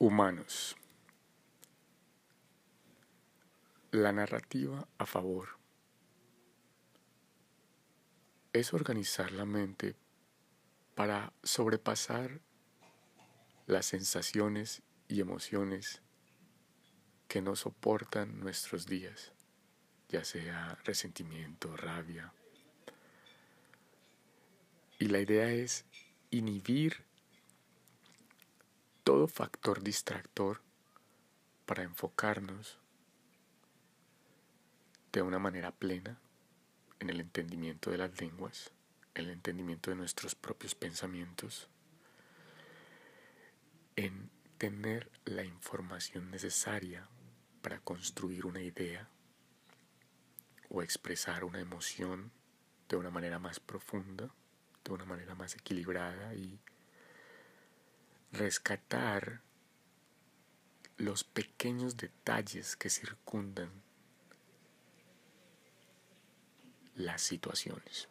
Humanos. La narrativa a favor es organizar la mente para sobrepasar las sensaciones y emociones que no soportan nuestros días, ya sea resentimiento, rabia. Y la idea es inhibir todo factor distractor para enfocarnos de una manera plena en el entendimiento de las lenguas, el entendimiento de nuestros propios pensamientos, en tener la información necesaria para construir una idea o expresar una emoción de una manera más profunda, de una manera más equilibrada y rescatar los pequeños detalles que circundan las situaciones.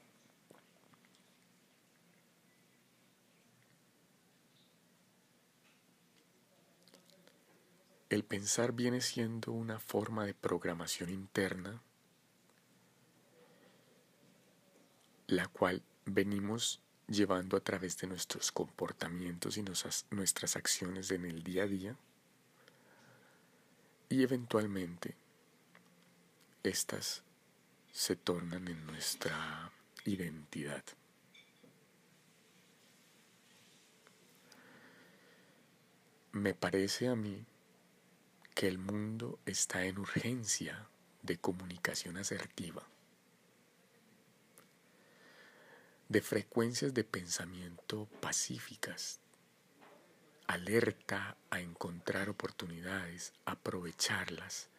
El pensar viene siendo una forma de programación interna, la cual venimos llevando a través de nuestros comportamientos y nuestras acciones en el día a día y eventualmente estas se tornan en nuestra identidad. Me parece a mí que el mundo está en urgencia de comunicación asertiva. De frecuencias de pensamiento pacíficas, alerta a encontrar oportunidades, aprovecharlas,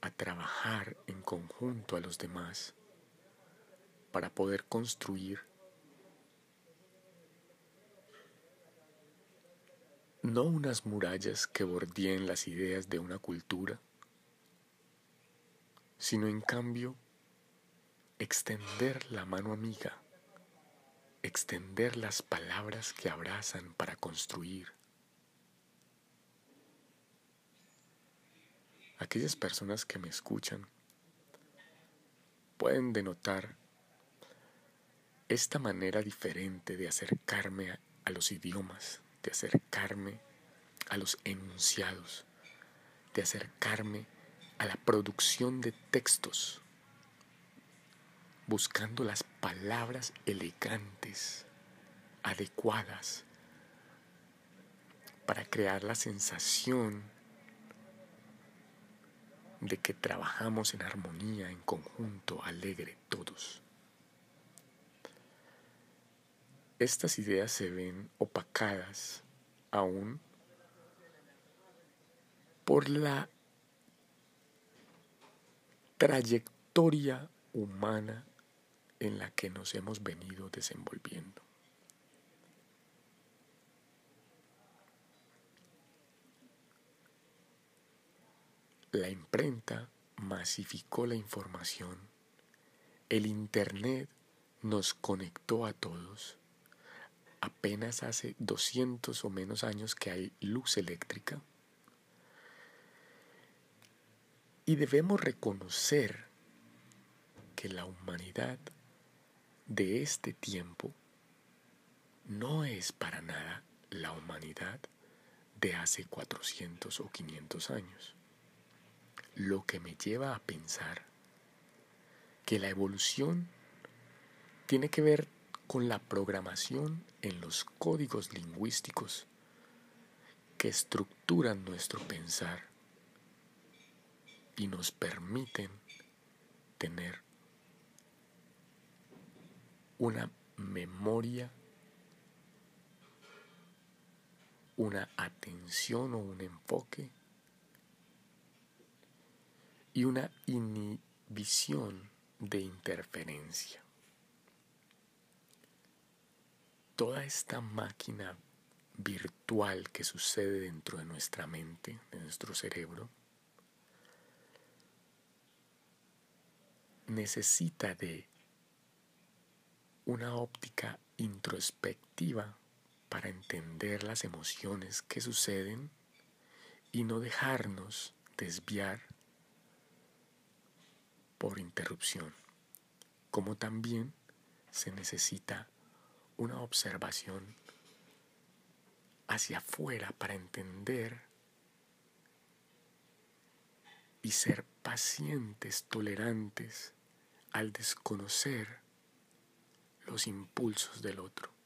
a trabajar en conjunto a los demás para poder construir no unas murallas que bordeen las ideas de una cultura, sino en cambio extender la mano amiga, extender las palabras que abrazan para construir. Aquellas personas que me escuchan pueden denotar esta manera diferente de acercarme a, los idiomas, de acercarme a los enunciados, de acercarme a la producción de textos buscando las palabras elegantes, adecuadas, para crear la sensación de que trabajamos en armonía, en conjunto, alegre, todos. Estas ideas se ven opacadas aún por la trayectoria humana en la que nos hemos venido desenvolviendo. La imprenta masificó la información, el Internet nos conectó a todos. Apenas hace 200 o menos años que hay luz eléctrica. Y debemos reconocer que la humanidad de este tiempo no es para nada la humanidad de hace 400 o 500 años. Lo que me lleva a pensar que la evolución tiene que ver con la programación en los códigos lingüísticos que estructuran nuestro pensar y nos permiten tener una memoria, una atención o un enfoque y una inhibición de interferencia. Toda esta máquina virtual que sucede dentro de nuestra mente, de nuestro cerebro, necesita de una óptica introspectiva para entender las emociones que suceden y no dejarnos desviar por interrupción, como también se necesita una observación hacia afuera para entender y ser pacientes, tolerantes al desconocer los impulsos del otro.